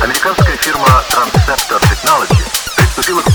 Американская фирма Transceptor Technology приступила к